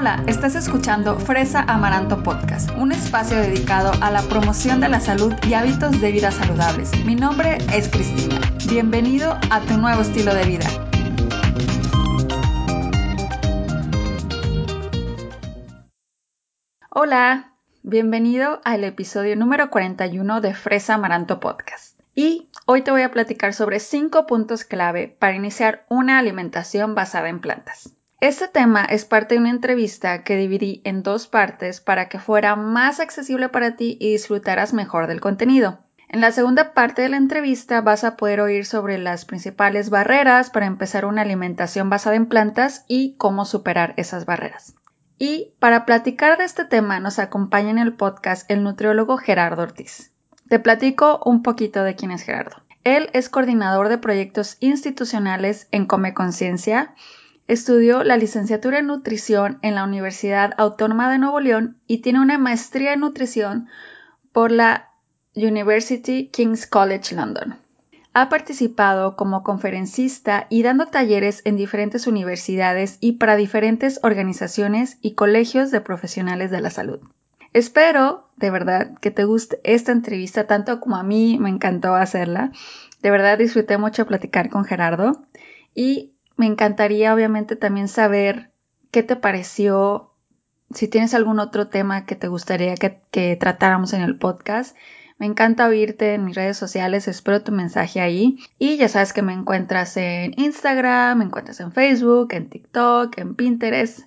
Hola, estás escuchando Fresa Amaranto Podcast, un espacio dedicado a la promoción de la salud y hábitos de vida saludables. Mi nombre es Cristina. Bienvenido a tu nuevo estilo de vida. Hola, bienvenido al episodio número 41 de Fresa Amaranto Podcast. Y hoy te voy a platicar sobre 5 puntos clave para iniciar una alimentación basada en plantas. Este tema es parte de una entrevista que dividí en dos partes para que fuera más accesible para ti y disfrutaras mejor del contenido. En la segunda parte de la entrevista vas a poder oír sobre las principales barreras para empezar una alimentación basada en plantas y cómo superar esas barreras. Y para platicar de este tema nos acompaña en el podcast el nutriólogo Gerardo Ortiz. Te platico un poquito de quién es Gerardo. Él es coordinador de proyectos institucionales en Come Conciencia, Estudió la licenciatura en nutrición en la Universidad Autónoma de Nuevo León y tiene una maestría en nutrición por la University King's College London. Ha participado como conferencista y dando talleres en diferentes universidades y para diferentes organizaciones y colegios de profesionales de la salud. Espero, de verdad, que te guste esta entrevista tanto como a mí me encantó hacerla. De verdad disfruté mucho platicar con Gerardo y me encantaría obviamente también saber qué te pareció, si tienes algún otro tema que te gustaría que, tratáramos en el podcast. Me encanta oírte en mis redes sociales, espero tu mensaje ahí. Y ya sabes que me encuentras en Instagram, me encuentras en Facebook, en TikTok, en Pinterest,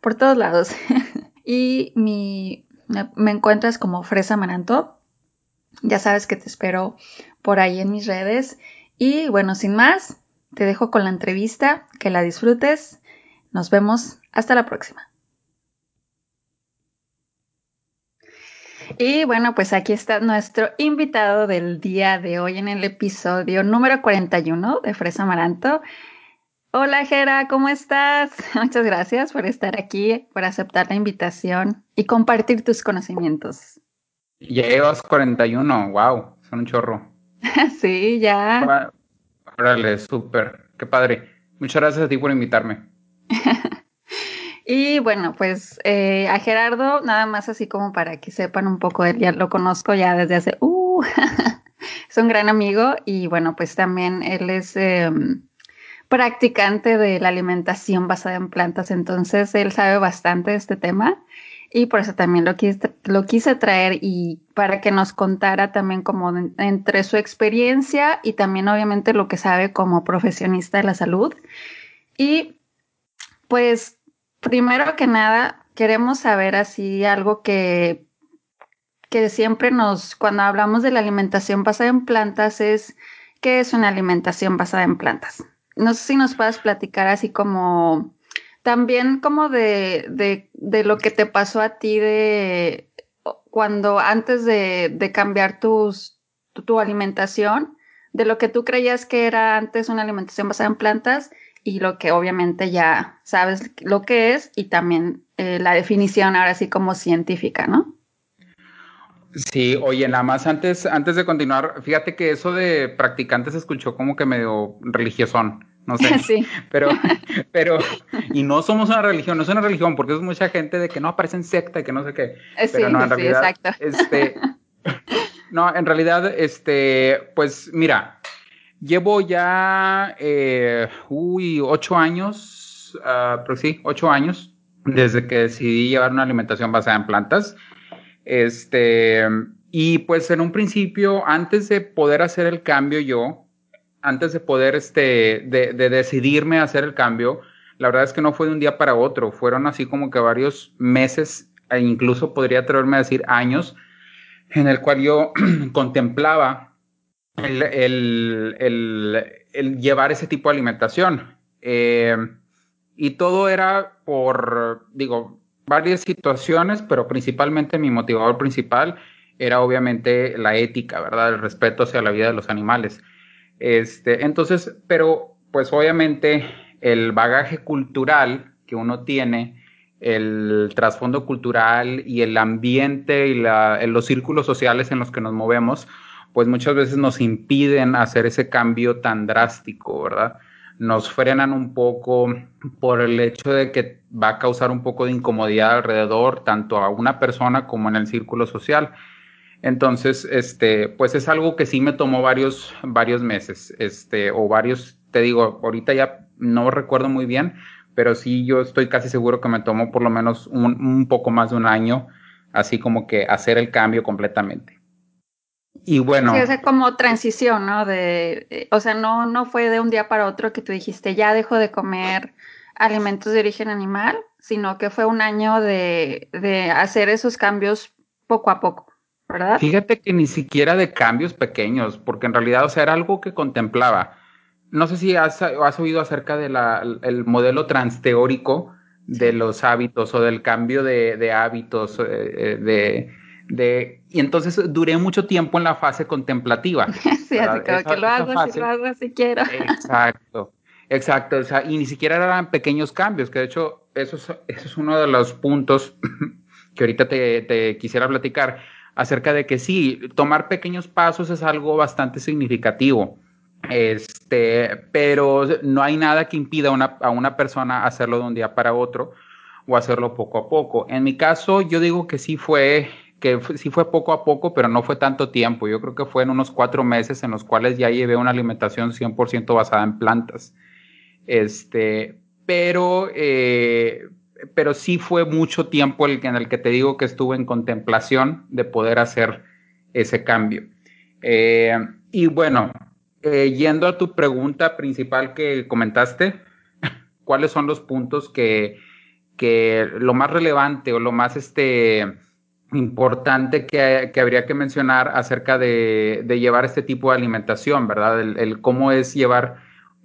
por todos lados. y me encuentras como Fresa Mananto. Ya sabes que te espero por ahí en mis redes. Y bueno, sin más, te dejo con la entrevista, que la disfrutes. Nos vemos. Hasta la próxima. Y bueno, pues aquí está nuestro invitado del día de hoy en el episodio número 41 de Fresa Amaranto. Hola Jera, ¿cómo estás? Muchas gracias por estar aquí, por aceptar la invitación y compartir tus conocimientos. Ya llevas 41, wow, son un chorro. sí, ya. Órale, súper, qué padre. Muchas gracias a ti por invitarme. y bueno, pues eh, a Gerardo, nada más así como para que sepan un poco él, ya lo conozco ya desde hace, uh, es un gran amigo y bueno, pues también él es em, practicante de la alimentación basada en plantas, entonces él sabe bastante de este tema y por eso también lo quise, lo quise traer y para que nos contara también como entre su experiencia y también obviamente lo que sabe como profesionista de la salud. Y pues primero que nada queremos saber así algo que, que siempre nos, cuando hablamos de la alimentación basada en plantas es, ¿qué es una alimentación basada en plantas? No sé si nos puedas platicar así como también como de, de, de, lo que te pasó a ti de cuando antes de, de cambiar tus, tu, alimentación, de lo que tú creías que era antes una alimentación basada en plantas y lo que obviamente ya sabes lo que es y también eh, la definición ahora sí como científica, ¿no? Sí, oye, nada más antes, antes de continuar, fíjate que eso de practicantes se escuchó como que medio religiosón no sé. Sí. Pero, pero, y no somos una religión, no es una religión, porque es mucha gente de que no aparece en secta y que no sé qué. Eh, pero no, en realidad, exacto. este, no, en realidad, este, pues mira, llevo ya, eh, uy, ocho años, uh, pero sí, ocho años, desde que decidí llevar una alimentación basada en plantas. Este, y pues en un principio, antes de poder hacer el cambio yo, antes de poder, este, de, decidirme a hacer el cambio, la verdad es que no fue de un día para otro, fueron así como que varios meses, e incluso podría atreverme a decir años, en el cual yo contemplaba el, llevar ese tipo de alimentación. Eh, y todo era por, digo, varias situaciones, pero principalmente mi motivador principal era obviamente la ética, ¿verdad? El respeto hacia la vida de los animales. Este, entonces, pero pues obviamente el bagaje cultural que uno tiene, el trasfondo cultural y el ambiente y los círculos sociales en los que nos movemos, pues muchas veces nos impiden hacer ese cambio tan drástico, ¿verdad? nos frenan un poco por el hecho de que va a causar un poco de incomodidad alrededor, tanto a una persona como en el círculo social. Entonces, este, pues es algo que sí me tomó varios, varios meses, este, o varios, te digo, ahorita ya no recuerdo muy bien, pero sí yo estoy casi seguro que me tomó por lo menos un, poco más de un año, así como que hacer el cambio completamente. Y bueno. Sí, o sea, como transición, ¿no? De, eh, o sea, no, no fue de un día para otro que tú dijiste, ya dejo de comer alimentos de origen animal, sino que fue un año de, de hacer esos cambios poco a poco, ¿verdad? Fíjate que ni siquiera de cambios pequeños, porque en realidad, o sea, era algo que contemplaba. No sé si has, has oído acerca del modelo transteórico de los hábitos o del cambio de, de hábitos, eh, eh de de, y entonces duré mucho tiempo en la fase contemplativa. sí, así como que lo hago, si lo hago, si quiero. Exacto, exacto. O sea, y ni siquiera eran pequeños cambios, que de hecho eso es, eso es uno de los puntos que ahorita te, te quisiera platicar acerca de que sí, tomar pequeños pasos es algo bastante significativo. Este, pero no hay nada que impida una, a una persona hacerlo de un día para otro o hacerlo poco a poco. En mi caso, yo digo que sí fue que sí fue poco a poco, pero no fue tanto tiempo. Yo creo que fue en unos cuatro meses en los cuales ya llevé una alimentación 100% basada en plantas. Este, pero, eh, pero sí fue mucho tiempo el, en el que te digo que estuve en contemplación de poder hacer ese cambio. Eh, y bueno, eh, yendo a tu pregunta principal que comentaste, ¿cuáles son los puntos que, que lo más relevante o lo más este, importante que, habría que mencionar acerca de, llevar este tipo de alimentación, ¿verdad? El, cómo es llevar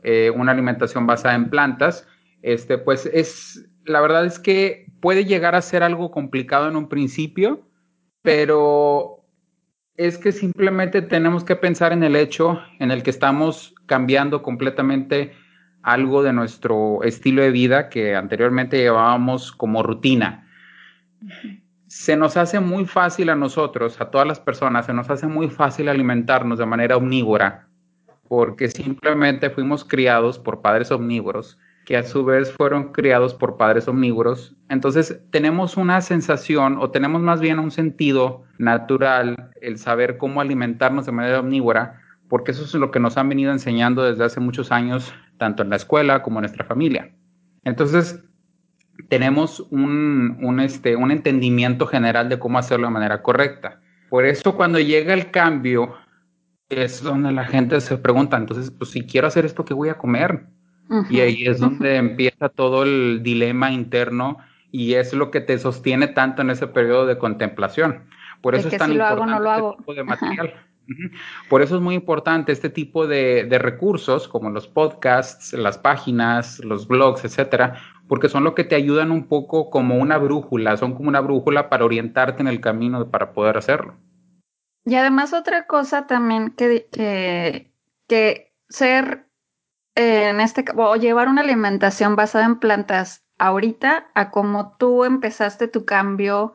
eh, una alimentación basada en plantas, este, pues es, la verdad es que puede llegar a ser algo complicado en un principio, pero es que simplemente tenemos que pensar en el hecho en el que estamos cambiando completamente algo de nuestro estilo de vida que anteriormente llevábamos como rutina. Se nos hace muy fácil a nosotros, a todas las personas, se nos hace muy fácil alimentarnos de manera omnívora, porque simplemente fuimos criados por padres omnívoros, que a su vez fueron criados por padres omnívoros. Entonces tenemos una sensación o tenemos más bien un sentido natural el saber cómo alimentarnos de manera omnívora, porque eso es lo que nos han venido enseñando desde hace muchos años, tanto en la escuela como en nuestra familia. Entonces, tenemos un, un, este, un entendimiento general de cómo hacerlo de manera correcta. Por eso cuando llega el cambio, es donde la gente se pregunta, entonces, pues si quiero hacer esto, ¿qué voy a comer? Y ahí es donde empieza todo el dilema interno y es lo que te sostiene tanto en ese periodo de contemplación. Por eso es, tan importante lo hago, este tipo de material. Por eso es muy importante este tipo de, de, recursos como los podcasts, las páginas, los blogs, etcétera, porque son lo que te ayudan un poco como una brújula, son como una brújula para orientarte en el camino para poder hacerlo. Y además otra cosa también que, que, que ser en este o llevar una alimentación basada en plantas ahorita a como tú empezaste tu cambio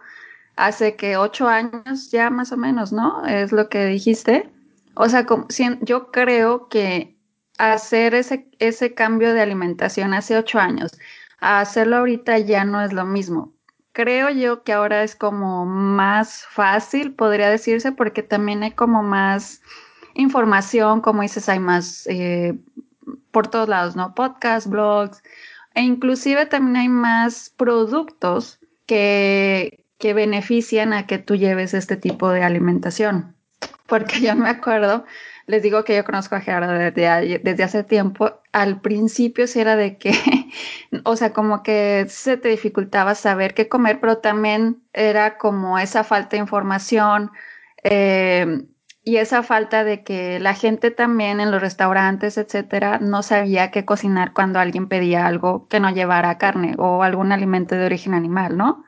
hace que ocho años ya más o menos, ¿no? Es lo que dijiste. O sea, como, yo creo que hacer ese, ese cambio de alimentación hace ocho años hacerlo ahorita ya no es lo mismo. Creo yo que ahora es como más fácil, podría decirse, porque también hay como más información, como dices, hay más eh, por todos lados, ¿no? Podcasts, blogs, e inclusive también hay más productos que, que benefician a que tú lleves este tipo de alimentación. Porque yo me acuerdo les digo que yo conozco a Gerardo desde, desde hace tiempo. Al principio sí era de que, o sea, como que se te dificultaba saber qué comer, pero también era como esa falta de información eh, y esa falta de que la gente también en los restaurantes, etcétera, no sabía qué cocinar cuando alguien pedía algo que no llevara carne o algún alimento de origen animal, ¿no?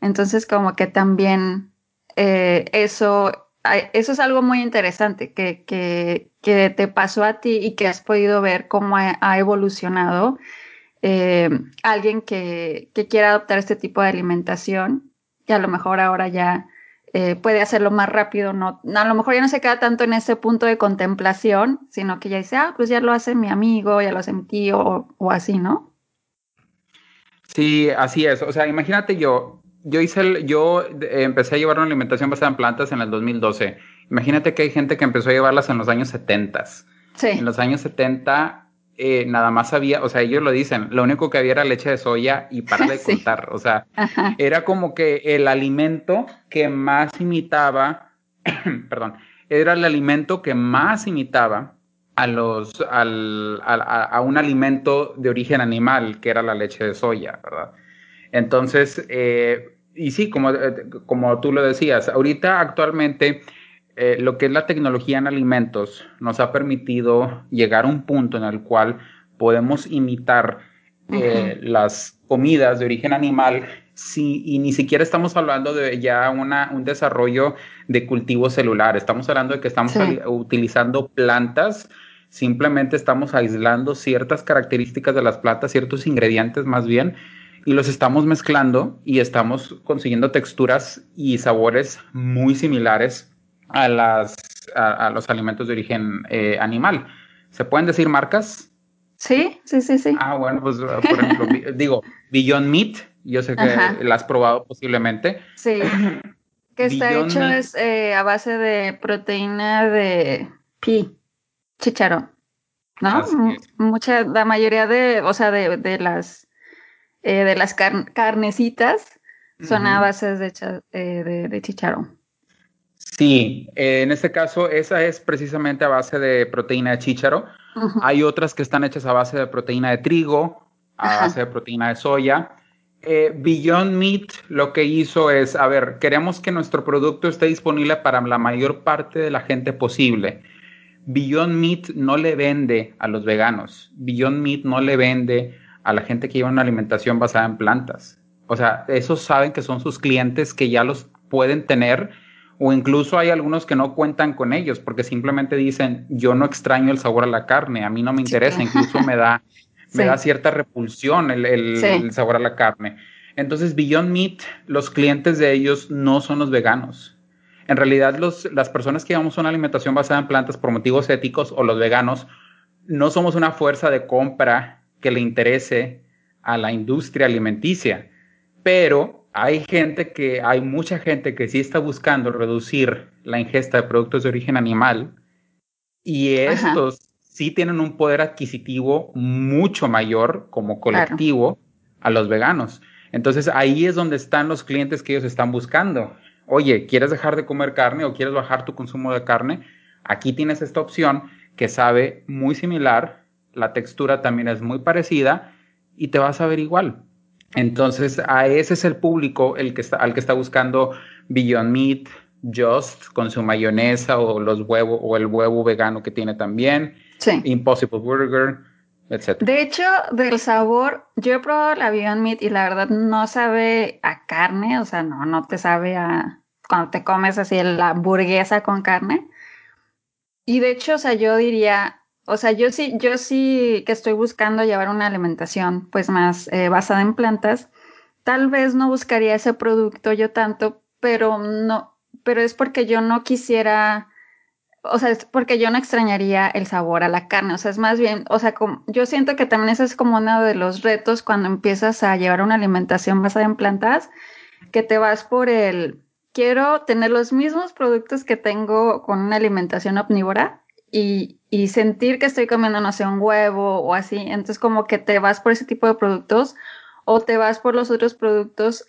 Entonces, como que también eh, eso eso es algo muy interesante que, que, que, te pasó a ti y que has podido ver cómo ha, evolucionado eh, alguien que, que, quiera adoptar este tipo de alimentación y a lo mejor ahora ya eh, puede hacerlo más rápido, no, a lo mejor ya no se queda tanto en ese punto de contemplación, sino que ya dice, ah, pues ya lo hace mi amigo, ya lo hace mi tío o, así, ¿no? Sí, así es. O sea, imagínate yo, yo hice el, yo empecé a llevar una alimentación basada en plantas en el 2012. Imagínate que hay gente que empezó a llevarlas en los años 70. Sí. En los años 70 eh, nada más había, o sea, ellos lo dicen, lo único que había era leche de soya y para de contar, o sea, era como que el alimento que más imitaba, perdón, era el alimento que más imitaba a los, al, a, un alimento de origen animal, que era la leche de soya, ¿verdad? Entonces, eh, y sí, como, eh, como tú lo decías, ahorita actualmente eh, lo que es la tecnología en alimentos nos ha permitido llegar a un punto en el cual podemos imitar eh, las comidas de origen animal sí, y ni siquiera estamos hablando de ya una, un desarrollo de cultivo celular, estamos hablando de que estamos utilizando plantas, simplemente estamos aislando ciertas características de las plantas, ciertos ingredientes más bien, y los estamos mezclando y estamos consiguiendo texturas y sabores muy similares a, las, a, los alimentos de origen eh, animal. ¿Se pueden decir marcas? Sí, sí, sí, sí. Ah, bueno, pues por ejemplo, digo, Beyond Meat, yo sé que la has probado posiblemente. Sí. Que está hecho es eh, a base de proteína de pi, chicharrón. ¿No? Mucha, la mayoría de, o sea, de, de las eh, de las carnecitas son a base de, de, de. Sí, eh, en este caso esa es precisamente a base de proteína de chícharo. Hay otras que están hechas a base de proteína de trigo, a base de proteína de soya. Eh, Beyond Meat lo que hizo es, a ver, queremos que nuestro producto esté disponible para la mayor parte de la gente posible. Beyond Meat no le vende a los veganos. Beyond Meat no le vende a la gente que lleva una alimentación basada en plantas. O sea, esos saben que son sus clientes que ya los pueden tener o incluso hay algunos que no cuentan con ellos porque simplemente dicen, yo no extraño el sabor a la carne, a mí no me interesa, incluso me da, me da cierta repulsión el, sabor a la carne. Entonces, Beyond Meat, los clientes de ellos no son los veganos. En realidad, los, las personas que llevamos una alimentación basada en plantas por motivos éticos o los veganos, no somos una fuerza de compra que le interese a la industria alimenticia, pero hay gente que, hay mucha gente que sí está buscando reducir la ingesta de productos de origen animal y estos sí tienen un poder adquisitivo mucho mayor como colectivo a los veganos. Entonces ahí es donde están los clientes que ellos están buscando. Oye, ¿quieres dejar de comer carne o quieres bajar tu consumo de carne? Aquí tienes esta opción que sabe muy similar, la textura también es muy parecida y te va a saber igual. Entonces, a ese es el público el que está, al que está buscando Beyond Meat, Just, con su mayonesa o los huevos, o el huevo vegano que tiene también. Impossible Burger, etc. De hecho, del sabor, yo he probado la Beyond Meat y la verdad no sabe a carne, o sea, no, no te sabe a cuando te comes así la hamburguesa con carne. Y de hecho, o sea, yo diría, o sea, yo sí, yo sí que estoy buscando llevar una alimentación pues más eh, basada en plantas. Tal vez no buscaría ese producto yo tanto, pero no, pero es porque yo no quisiera, o sea, es porque yo no extrañaría el sabor a la carne. O sea, es más bien, o sea, como, yo siento que también ese es como uno de los retos cuando empiezas a llevar una alimentación basada en plantas, que te vas por el, quiero tener los mismos productos que tengo con una alimentación omnívora y, y sentir que estoy comiendo, no sé, un huevo o así. Entonces como que te vas por ese tipo de productos o te vas por los otros productos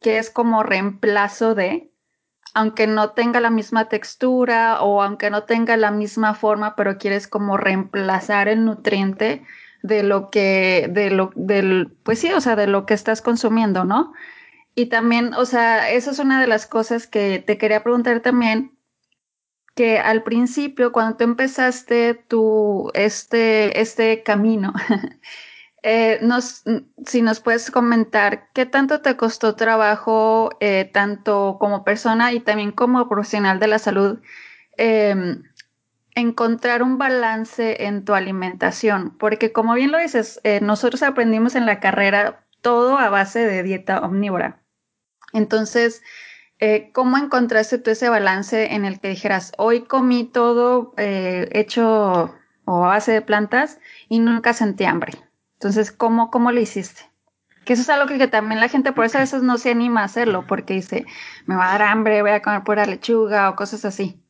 que es como reemplazo de, aunque no tenga la misma textura o aunque no tenga la misma forma, pero quieres como reemplazar el nutriente de lo que, de lo, del, pues sí, o sea, de lo que estás consumiendo, ¿no? Y también, o sea, eso es una de las cosas que te quería preguntar también, que al principio, cuando tú empezaste tu, este, este camino, eh, nos, si nos puedes comentar qué tanto te costó trabajo, eh, tanto como persona y también como profesional de la salud, em, encontrar un balance en tu alimentación, porque como bien lo dices, eh, nosotros aprendimos en la carrera todo a base de dieta omnívora. Entonces, Eh, ¿Cómo encontraste tú ese balance en el que dijeras, hoy comí todo eh, hecho o a base de plantas y nunca sentí hambre? Entonces, ¿cómo, cómo lo hiciste? Que eso es algo que, también la gente por eso a veces no se anima a hacerlo, porque dice, me va a dar hambre, voy a comer pura lechuga o cosas así.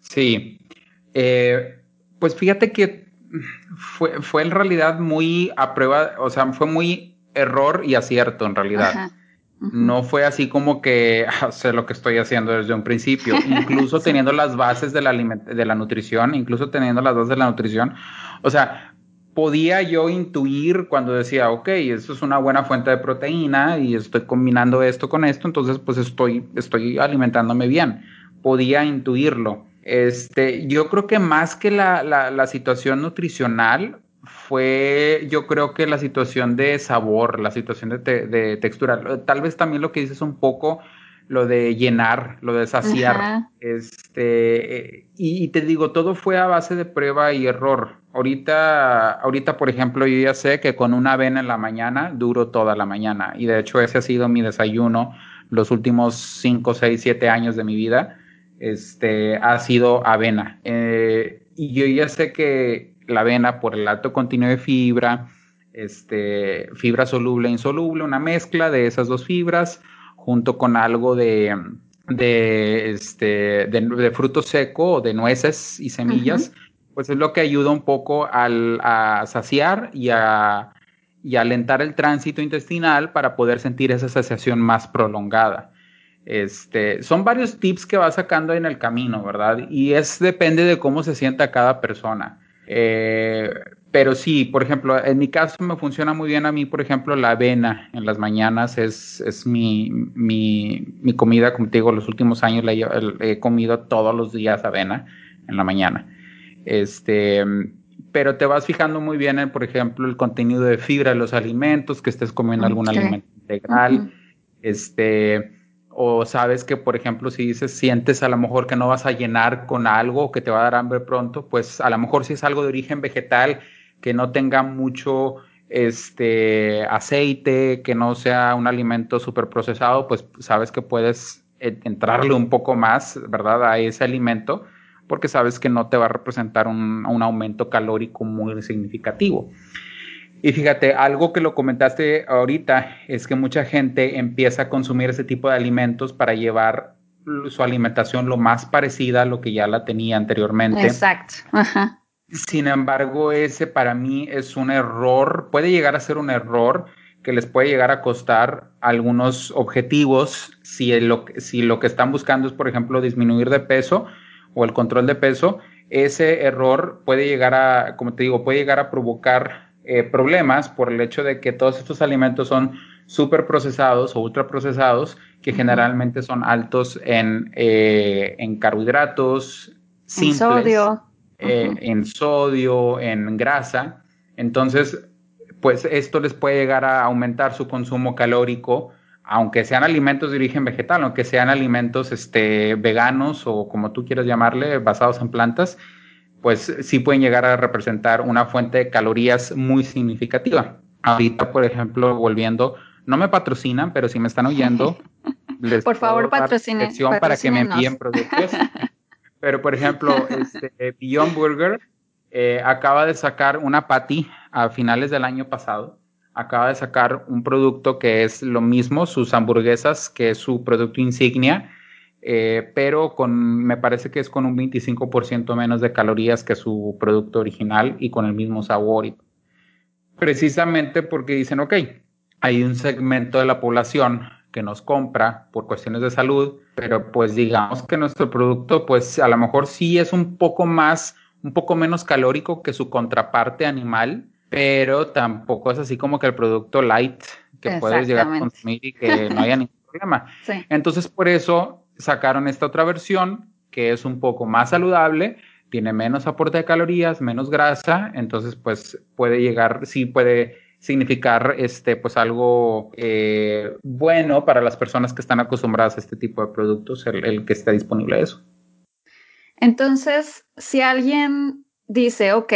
Sí. Eh, pues fíjate que fue, fue en realidad muy a prueba, o sea, fue muy error y acierto en realidad. No fue así como que ah, sé lo que estoy haciendo desde un principio, incluso teniendo las bases de la, de la nutrición, incluso teniendo las bases de la nutrición. O sea, podía yo intuir cuando decía, ok, eso es una buena fuente de proteína y estoy combinando esto con esto, entonces pues estoy, estoy alimentándome bien. Podía intuirlo. Este, yo creo que más que la, la, situación nutricional fue, yo creo que la situación de sabor, la situación de, de textura. Tal vez también lo que dices un poco lo de llenar, lo de saciar. Este, y, te digo, todo fue a base de prueba y error. Ahorita, ahorita, por ejemplo, yo ya sé que con una avena en la mañana duro toda la mañana. Y de hecho, ese ha sido mi desayuno los últimos 5, 6, 7 años de mi vida. Este, ha sido avena. Eh, y yo ya sé que la avena, por el alto contenido de fibra, este, fibra soluble e insoluble, una mezcla de esas dos fibras, junto con algo de, de, este, de, fruto seco o de nueces y semillas, pues es lo que ayuda un poco al, a saciar y a, y alentar el tránsito intestinal para poder sentir esa saciación más prolongada. Este, son varios tips que va sacando en el camino, ¿verdad? Y es depende de cómo se sienta cada persona. Eh, pero sí, por ejemplo, en mi caso me funciona muy bien a mí, por ejemplo, la avena en las mañanas es, es mi, mi, mi, comida, como te digo, los últimos años la he, comido todos los días avena en la mañana. Este, pero te vas fijando muy bien en, por ejemplo, el contenido de fibra de los alimentos, que estés comiendo algún alimento integral. Este, o sabes que, por ejemplo, si dices, sientes a lo mejor que no vas a llenar con algo que te va a dar hambre pronto, pues a lo mejor si es algo de origen vegetal, que no tenga mucho este aceite, que no sea un alimento súper procesado, pues sabes que puedes entrarle un poco más, ¿verdad? A ese alimento, porque sabes que no te va a representar un, aumento calórico muy significativo. Y fíjate, algo que lo comentaste ahorita es que mucha gente empieza a consumir ese tipo de alimentos para llevar su alimentación lo más parecida a lo que ya la tenía anteriormente. Exacto. Ajá. Sin embargo, ese para mí es un error, puede llegar a ser un error que les puede llegar a costar algunos objetivos si lo, si lo que están buscando es, por ejemplo, disminuir de peso o el control de peso. Ese error puede llegar a, como te digo, puede llegar a provocar eh, problemas por el hecho de que todos estos alimentos son súper procesados o ultra procesados, que generalmente son altos en, eh, en carbohidratos, simples, sodio. Eh, en sodio, en grasa. Entonces, pues esto les puede llegar a aumentar su consumo calórico, aunque sean alimentos de origen vegetal, aunque sean alimentos este, veganos o como tú quieras llamarle, basados en plantas, pues sí pueden llegar a representar una fuente de calorías muy significativa. Ahorita, por ejemplo, volviendo, no me patrocinan, pero si me están oyendo, les por favor patrocinen para que me envíen productos. Pero, por ejemplo, este, Beyond Burger eh, acaba de sacar una patty a finales del año pasado. Acaba de sacar un producto que es lo mismo, sus hamburguesas, que es su producto insignia, eh, pero con, me parece que es con un 25% menos de calorías que su producto original y con el mismo sabor. Precisamente porque dicen, ok, hay un segmento de la población que nos compra por cuestiones de salud, pero pues digamos que nuestro producto pues a lo mejor sí es un poco más, un poco menos calórico que su contraparte animal, pero tampoco es así como que el producto light que puedes llegar a consumir y que no haya ningún problema. Entonces por eso sacaron esta otra versión que es un poco más saludable, tiene menos aporte de calorías, menos grasa, entonces pues puede llegar, sí puede significar este, pues algo eh, bueno para las personas que están acostumbradas a este tipo de productos, el, que esté disponible eso. Entonces, si alguien dice, ok,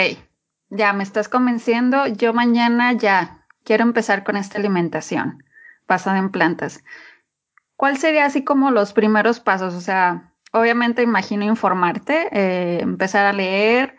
ya me estás convenciendo, yo mañana ya quiero empezar con esta alimentación basada en plantas, ¿cuál sería así como los primeros pasos? O sea, obviamente imagino informarte, eh, empezar a leer.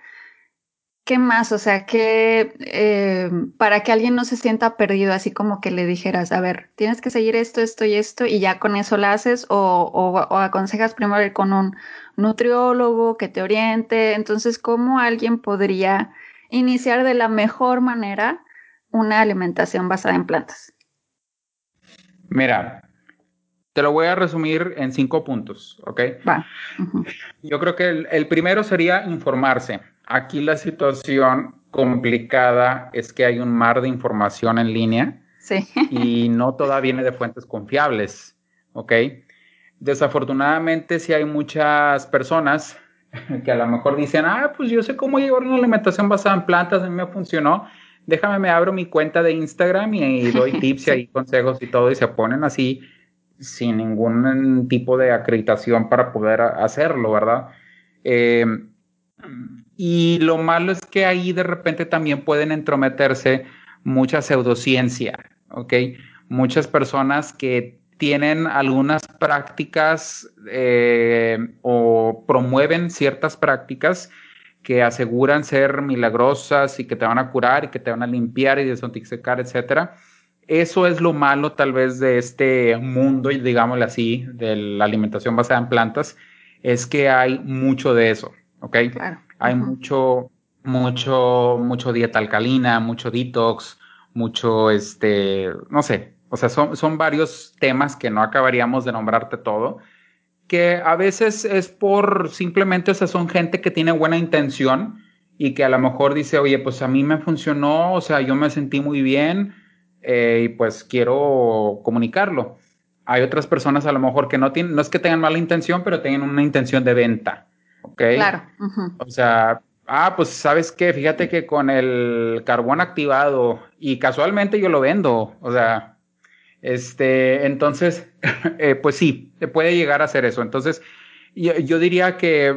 ¿Qué más? O sea, que eh, para que alguien no se sienta perdido, así como que le dijeras, a ver, tienes que seguir esto, esto y esto, y ya con eso lo haces, o, o aconsejas primero ir con un nutriólogo que te oriente. Entonces, ¿cómo alguien podría iniciar de la mejor manera una alimentación basada en plantas? Mira, te lo voy a resumir en cinco puntos, ¿ok? Va. Yo creo que el, primero sería informarse. Aquí la situación complicada es que hay un mar de información en línea sí. y no toda viene de fuentes confiables, ¿ok? Desafortunadamente, sí hay muchas personas que a lo mejor dicen, ah, pues yo sé cómo llevar una alimentación basada en plantas, a mí me funcionó, déjame, me abro mi cuenta de Instagram y, doy tips y consejos y todo, y se ponen así sin ningún tipo de acreditación para poder hacerlo, ¿verdad? Eh, y lo malo es que ahí de repente también pueden entrometerse mucha pseudociencia, ¿ok? Muchas personas que tienen algunas prácticas eh, o promueven ciertas prácticas que aseguran ser milagrosas y que te van a curar y que te van a limpiar y desintoxicar, etcétera. Eso es lo malo tal vez de este mundo, y digámoslo así, de la alimentación basada en plantas, es que hay mucho de eso, ¿ok? Hay mucho, mucho, mucho dieta alcalina, mucho detox, mucho, este, no sé, o sea, son, son varios temas que no acabaríamos de nombrarte todo, que a veces es por simplemente, o sea, son gente que tiene buena intención y que a lo mejor dice, oye, pues a mí me funcionó, o sea, yo me sentí muy bien eh, y pues quiero comunicarlo. Hay otras personas a lo mejor que no tienen, no es que tengan mala intención, pero tienen una intención de venta, ¿ok? Claro. O sea, ah, pues sabes qué, fíjate que con el carbón activado y casualmente yo lo vendo, o sea, este, entonces, eh, pues sí, te puede llegar a hacer eso. Entonces, yo, diría que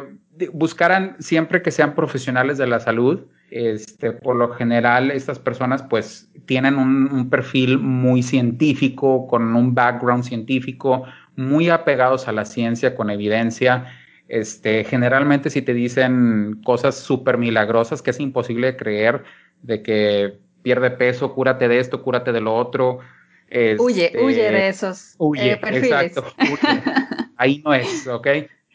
buscaran siempre que sean profesionales de la salud. Este, por lo general, estas personas pues tienen un, perfil muy científico, con un background científico, muy apegados a la ciencia, con evidencia. Este, generalmente si te dicen cosas súper milagrosas que es imposible de creer, de que pierde peso, cúrate de esto, cúrate de lo otro, huye, este, huye de esos huye, eh, Exacto, Ahí no es, ¿ok?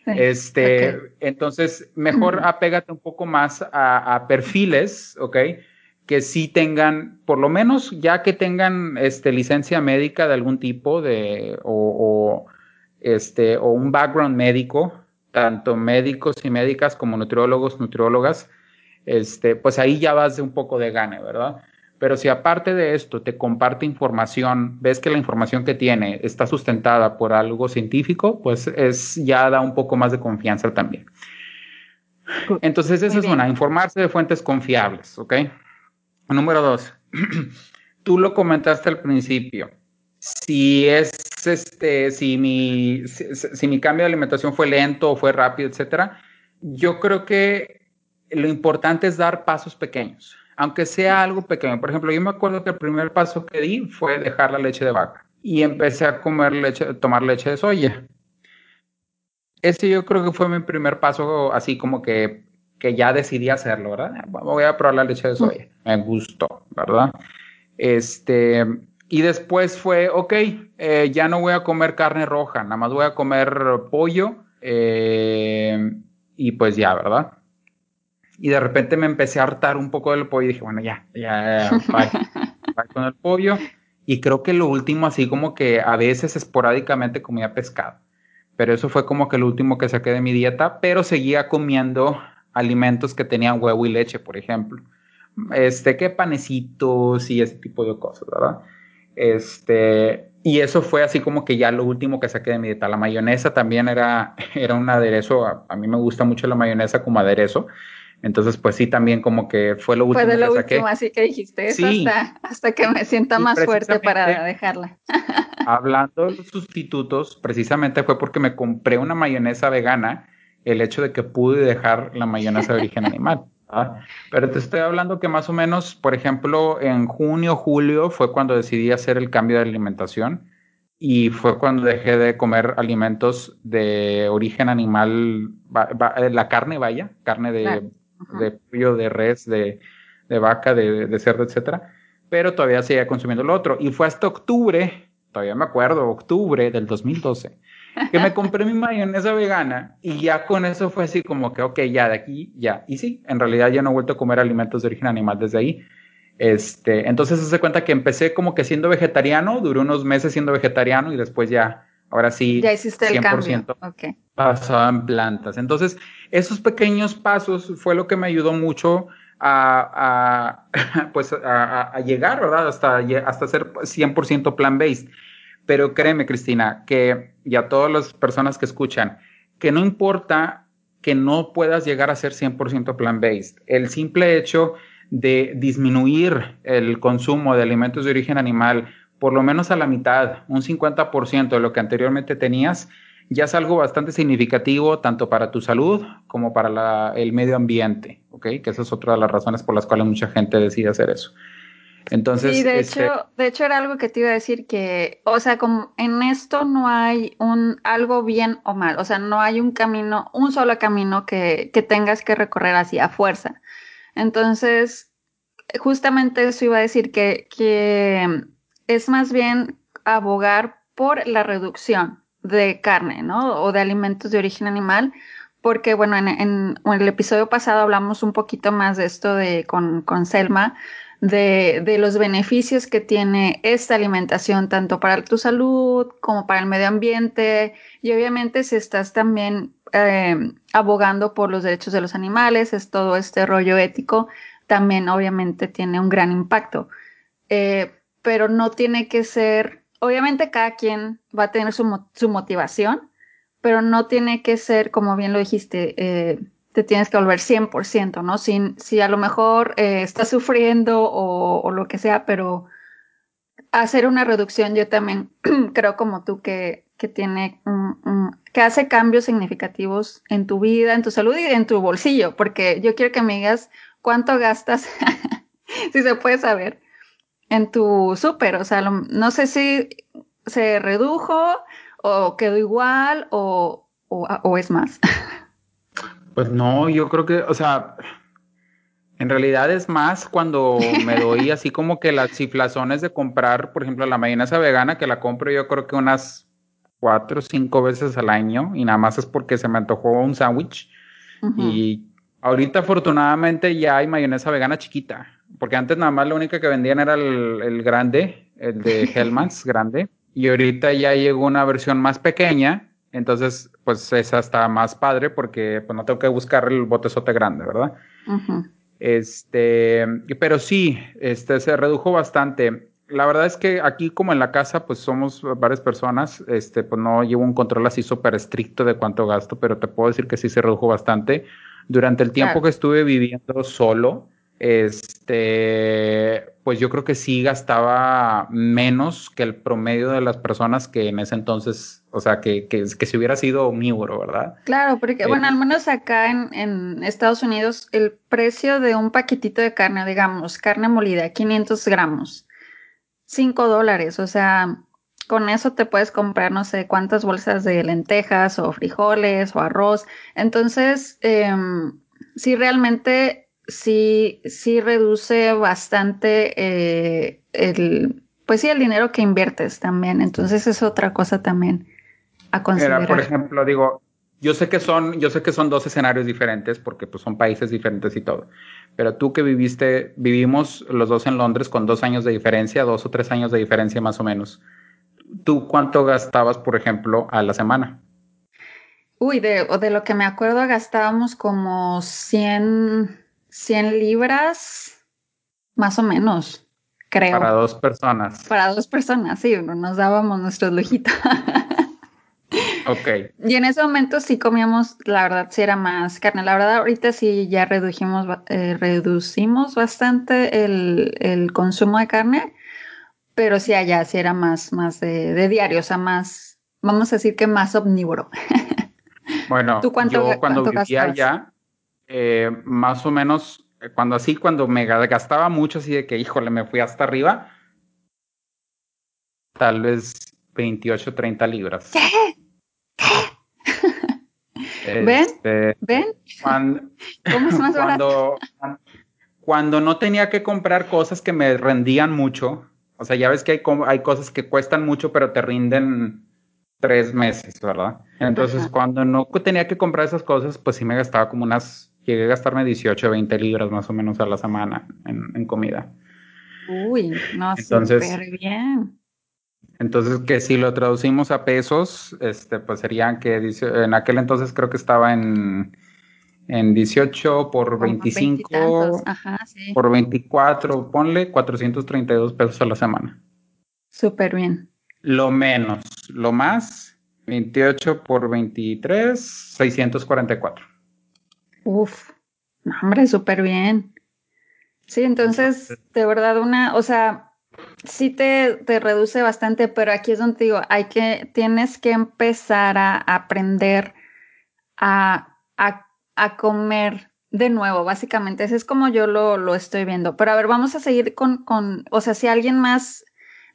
Este, entonces, mejor apégate un poco más a, perfiles, ¿ok? Que sí tengan, por lo menos ya que tengan este, licencia médica de algún tipo de, o, este, o un background médico, tanto médicos y médicas como nutriólogos, nutriólogas, este, pues ahí ya vas de un poco de gane, ¿verdad? Pero si aparte de esto te comparte información, ves que la información que tiene está sustentada por algo científico, pues es ya da un poco más de confianza también. Entonces, esa es una, informarse de fuentes confiables, ¿ok? Número dos, tú lo comentaste al principio. Si es este, si mi, si mi cambio de alimentación fue lento o fue rápido, etcétera, yo creo que lo importante es dar pasos pequeños aunque sea algo pequeño. Por ejemplo, yo me acuerdo que el primer paso que di fue dejar la leche de vaca y empecé a comer leche, tomar leche de soya. Ese yo creo que fue mi primer paso, así como que, que ya decidí hacerlo, ¿verdad? Voy a probar la leche de soya. Me gustó, ¿verdad? Este, y después fue, ok, eh, ya no voy a comer carne roja, nada más voy a comer pollo. Eh, y pues ya, ¿verdad? Y de repente me empecé a hartar un poco del pollo y dije, bueno, ya, ya, bye, con el pollo. Y creo que lo último, así como que a veces esporádicamente comía pescado. Pero eso fue como que lo último que saqué de mi dieta, pero seguía comiendo alimentos que tenían huevo y leche, por ejemplo. Este, que panecitos y ese tipo de cosas, ¿verdad? Este, y eso fue así como que ya lo último que saqué de mi dieta. La mayonesa también era, era un aderezo, a, a mí me gusta mucho la mayonesa como aderezo, entonces, pues sí, también como que fue lo último fue de lo último, así que dijiste eso hasta, que me sienta más fuerte para dejarla. hablando de los sustitutos, precisamente fue porque me compré una mayonesa vegana, el hecho de que pude dejar la mayonesa de origen animal. Pero te estoy hablando que más o menos, por ejemplo, en junio, julio fue cuando decidí hacer el cambio de alimentación. y fue cuando dejé de comer alimentos de origen animal, eh, la carne, vaya, carne de, de pollo, de res, de, de vaca, de, de, cerdo, etcétera, pero todavía seguía consumiendo lo otro. Y fue hasta octubre, todavía me acuerdo, octubre del 2012, que me compré mi mayonesa vegana y ya con eso fue así como que, ok, ya de aquí, ya. Y sí, en realidad ya no he vuelto a comer alimentos de origen animal desde ahí. Este, entonces se hace cuenta que empecé como que siendo vegetariano, duré unos meses siendo vegetariano y después ya, ahora sí, ya hiciste el cambio. Okay. Pasaba en plantas. Entonces, esos pequeños pasos fue lo que me ayudó mucho a, pues a, llegar, ¿verdad? Hasta, hasta ser 100% plant-based. Pero créeme, Cristina, que y a todas las personas que escuchan, que no importa que no puedas llegar a ser 100% plant-based. El simple hecho de disminuir el consumo de alimentos de origen animal por lo menos a la mitad, un 50% de lo que anteriormente tenías, ya es algo bastante significativo tanto para tu salud como para el medio ambiente, ¿ok? Que esa es otra de las razones por las cuales mucha gente decide hacer eso. Entonces, sí, de este hecho, de hecho era algo que te iba a decir que, o sea, como en esto no hay un algo bien o mal, o sea, no hay un camino, un solo camino que, que tengas que recorrer así a fuerza. Entonces, justamente eso iba a decir que, que es más bien abogar por la reducción de carne, ¿no? O de alimentos de origen animal, porque, bueno, en, el episodio pasado hablamos un poquito más de esto de, con, con Selma, de, de, los beneficios que tiene esta alimentación, tanto para tu salud como para el medio ambiente, y obviamente si estás también eh, abogando por los derechos de los animales, es todo este rollo ético, también obviamente tiene un gran impacto. Eh, pero no tiene que ser, obviamente cada quien va a tener su, su motivación, pero no tiene que ser, como bien lo dijiste, eh, te tienes que volver 100%, ¿no? Si, a lo mejor eh, estás sufriendo o, lo que sea, pero hacer una reducción, yo también creo como tú que, que tiene, que hace cambios significativos en tu vida, en tu salud y en tu bolsillo, porque yo quiero que me digas cuánto gastas, si se puede saber, en tu súper. O sea, no sé si se redujo o quedó igual o, o, es más. Pues no, yo creo que, o sea, en realidad es más cuando me doy así como que las ciflazones de comprar, por ejemplo, la mayonesa vegana que la compro yo creo que unas cuatro o cinco veces al año y nada más es porque se me antojó un sándwich y Ahorita afortunadamente ya hay mayonesa vegana chiquita, porque antes nada más la única que vendían era el, grande, el de Hellmann's grande, y ahorita ya llegó una versión más pequeña, entonces pues esa está más padre porque pues no tengo que buscar el botezote grande, ¿verdad? Este, pero sí, este se redujo bastante. La verdad es que aquí como en la casa pues somos varias personas, este pues no llevo un control así súper estricto de cuánto gasto, pero te puedo decir que sí se redujo bastante durante el tiempo que estuve viviendo solo, este, pues yo creo que sí gastaba menos que el promedio de las personas que en ese entonces, o sea, que, que, que si hubiera sido omnívoro, ¿verdad? Claro, porque, bueno, eh, al menos acá en, en, Estados Unidos, el precio de un paquetito de carne, digamos, carne molida, 500 gramos, 5 dólares, o sea, con eso te puedes comprar no sé cuántas bolsas de lentejas o frijoles o arroz. Entonces, em, sí realmente sí, sí reduce bastante eh, el, pues sí, el dinero que inviertes también. Entonces es otra cosa también a considerar. por ejemplo, digo, yo sé que son, yo sé que son dos escenarios diferentes porque pues son países diferentes y todo. Pero tú que viviste, vivimos los dos en Londres con dos años de diferencia, dos o tres años de diferencia más o menos. ¿Tú cuánto gastabas, por ejemplo, a la semana? Uy, de, de lo que me acuerdo gastábamos como 100, 100 libras, más o menos, creo. Para dos personas. Para dos personas, sí, nos dábamos nuestros lujitos. ok. Y en ese momento sí comíamos, la verdad, sí era más carne. La verdad, ahorita sí ya redujimos, eh, reducimos bastante el, el consumo de carne pero sí allá sí era más, más de, diario, o sea, más, vamos a decir que más omnívoro. Bueno, yo cuando vivía allá, eh, más o menos, eh, cuando así, cuando me gastaba mucho, así de que, híjole, me fui hasta arriba, tal vez 28, 30 libras. ¿Qué? ¿Qué? ¿Ven? Este, ¿Ven? Cuando, ¿Cómo es más cuando, cuando no tenía que comprar cosas que me rendían mucho, o sea, ya ves que hay, hay cosas que cuestan mucho, pero te rinden tres meses, ¿verdad? Entonces, cuando no tenía que comprar esas cosas, pues sí me gastaba como unas, llegué a gastarme 18, 20 libras más o menos a la semana en, comida. Uy, no, súper bien. Entonces, que si lo traducimos a pesos, este, pues serían que en aquel entonces creo que estaba en, en 18 por 25, Ajá, sí. por 24, ponle 432 pesos a la semana. Súper bien. Lo menos, lo más, 28 por 23, 644. Uf, hombre, súper bien. Sí, entonces, de verdad, una, o sea, sí te, te, reduce bastante, pero aquí es donde digo, hay que, tienes que empezar a aprender a, a, a comer de nuevo, básicamente. Ese es como yo lo, lo, estoy viendo. Pero a ver, vamos a seguir con, con, o sea, si alguien más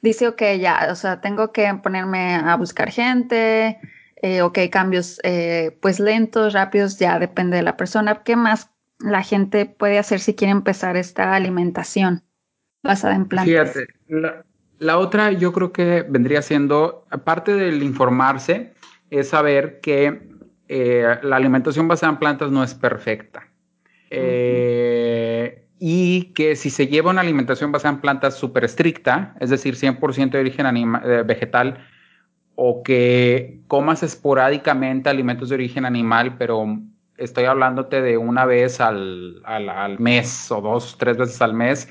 dice, ok, ya, o sea, tengo que ponerme a buscar gente, eh, ok, cambios eh, pues lentos, rápidos, ya depende de la persona. ¿Qué más la gente puede hacer si quiere empezar esta alimentación basada en plantas? Fíjate, la, otra yo creo que vendría siendo, aparte del informarse, es saber que eh, la alimentación basada en plantas no es perfecta. Eh, y que si se lleva una alimentación basada en plantas súper estricta, es decir, 100% de origen eh, vegetal, o que comas esporádicamente alimentos de origen animal, pero estoy hablándote de una vez al, al, mes o dos, tres veces al mes,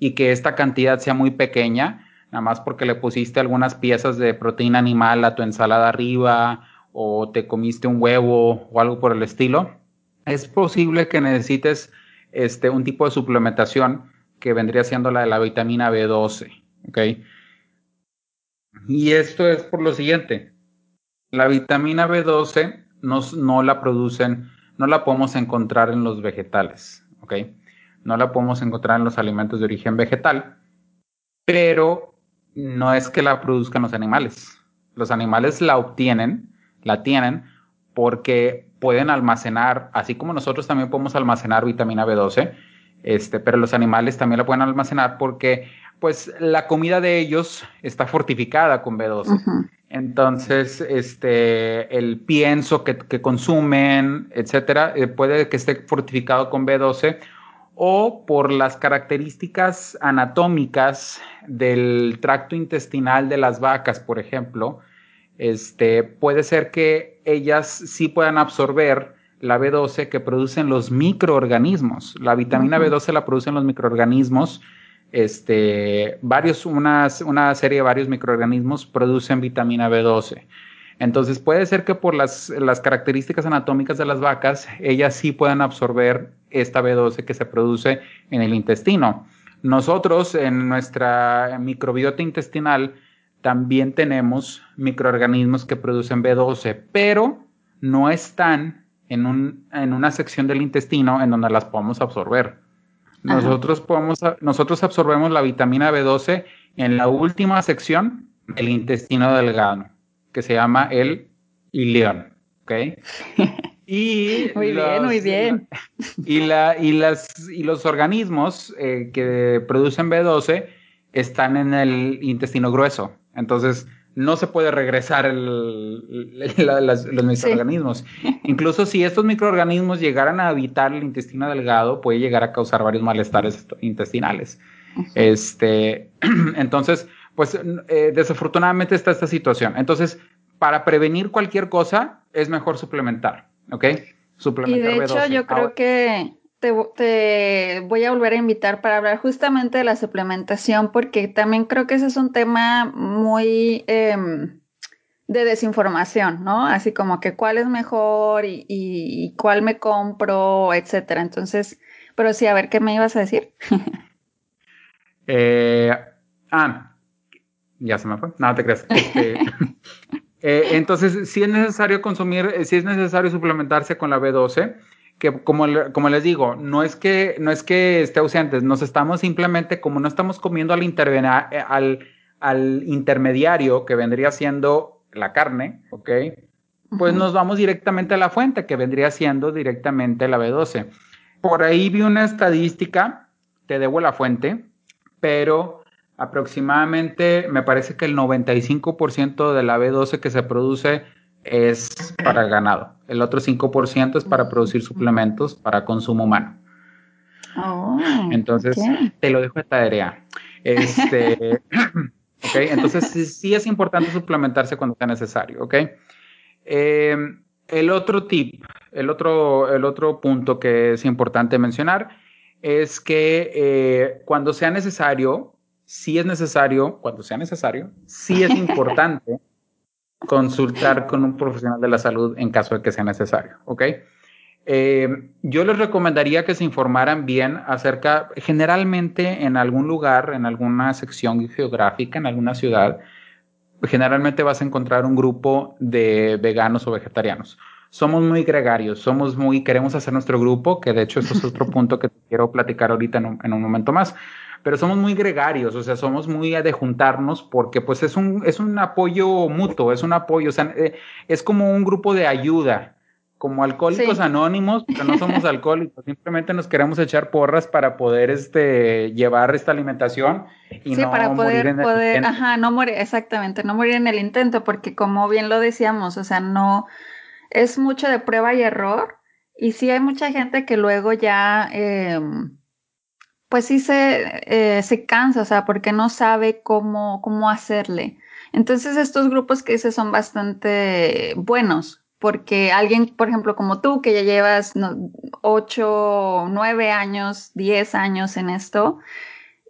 y que esta cantidad sea muy pequeña, nada más porque le pusiste algunas piezas de proteína animal a tu ensalada arriba, o te comiste un huevo o algo por el estilo, es posible que necesites este, un tipo de suplementación que vendría siendo la de la vitamina B12. ¿ok? Y esto es por lo siguiente. La vitamina B12 no, la producen, no la podemos encontrar en los vegetales. No la podemos encontrar en los alimentos de origen vegetal, pero no es que la produzcan los animales. Los animales la obtienen, la tienen, porque pueden almacenar, así como nosotros también podemos almacenar vitamina B12, este, pero los animales también la pueden almacenar porque pues la comida de ellos está fortificada con B12. Entonces, este, el pienso que, consumen, etcétera, eh, puede que esté fortificado con B12 o por las características anatómicas del tracto intestinal de las vacas, por ejemplo, este, puede ser que ellas sí puedan absorber la B12 que producen los microorganismos. La vitamina B12 la producen los microorganismos. Este, varios, una serie de varios microorganismos producen vitamina B12. Entonces puede ser que por las, las, características anatómicas de las vacas, ellas sí puedan absorber esta B12 que se produce en el intestino. Nosotros en nuestra microbiota intestinal también tenemos microorganismos que producen B12, pero no están en, un, en una sección del intestino en donde las podemos absorber. Nosotros, podemos, nosotros absorbemos la vitamina B12 en la última sección del intestino delgado, que se llama el ileón. ¿okay? Y muy bien, muy bien. Y, la, y, las, y los organismos eh, que producen B12 están en el intestino grueso. Entonces, no se puede regresar los microorganismos. Incluso si estos microorganismos llegaran a habitar el intestino delgado, puede llegar a causar varios malestares intestinales. Este, entonces, pues eh, desafortunadamente está esta situación. Entonces, para prevenir cualquier cosa, es mejor suplementar, ¿ok? Suplementar y de hecho, yo creo que te, voy a volver a invitar para hablar justamente de la suplementación, porque también creo que ese es un tema muy em, de desinformación, ¿no? Así como que cuál es mejor y, cuál me compro, etcétera. Entonces, pero sí, a ver, ¿qué me ibas a decir? Eh, ah, ya se me fue. No, te creas. Este, eh, entonces, si es necesario consumir, eh, si es necesario suplementarse con la B12 que como, como les digo, no es que no es que esté ausente, nos estamos simplemente como no estamos comiendo al intervenir al, al intermediario que vendría siendo la carne, ¿ok? Pues nos vamos directamente a la fuente que vendría siendo directamente la B12. Por ahí vi una estadística, te debo la fuente, pero aproximadamente me parece que el 95% de la B12 que se produce es para el ganado. El otro 5% es para producir suplementos para consumo humano. Oh, Entonces, te lo dejo esta tarea. Este, entonces sí, es importante suplementarse cuando sea necesario, ¿ok? Em, el otro tip, el otro, el otro punto que es importante mencionar es que eh, cuando sea necesario, sí es necesario, cuando sea necesario, sí es importante consultar con un profesional de la salud en caso de que sea necesario, ¿ok? Eh, yo les recomendaría que se informaran bien acerca, generalmente en algún lugar, en alguna sección geográfica, en alguna ciudad, generalmente vas a encontrar un grupo de veganos o vegetarianos. Somos muy gregarios, somos muy, queremos hacer nuestro grupo, que de hecho eso es otro punto que quiero platicar ahorita en un, en un momento más pero somos muy gregarios, o sea, somos muy de juntarnos porque pues es un, es un apoyo mutuo, es un apoyo, o sea, eh, es como un grupo de ayuda, como alcohólicos anónimos, pero no somos alcohólicos, simplemente nos queremos echar porras para poder este, llevar esta alimentación y sí, para poder, morir poder, ajá, no morir, exactamente, no morir en el intento, porque como bien lo decíamos, o sea, no, es mucho de prueba y error, y sí hay mucha gente que luego ya... Eh, pues sí se, eh, se cansa, o sea, porque no sabe cómo, cómo hacerle. Entonces estos grupos que hice son bastante buenos, porque alguien, por ejemplo, como tú, que ya llevas ocho, nueve años, diez años en esto,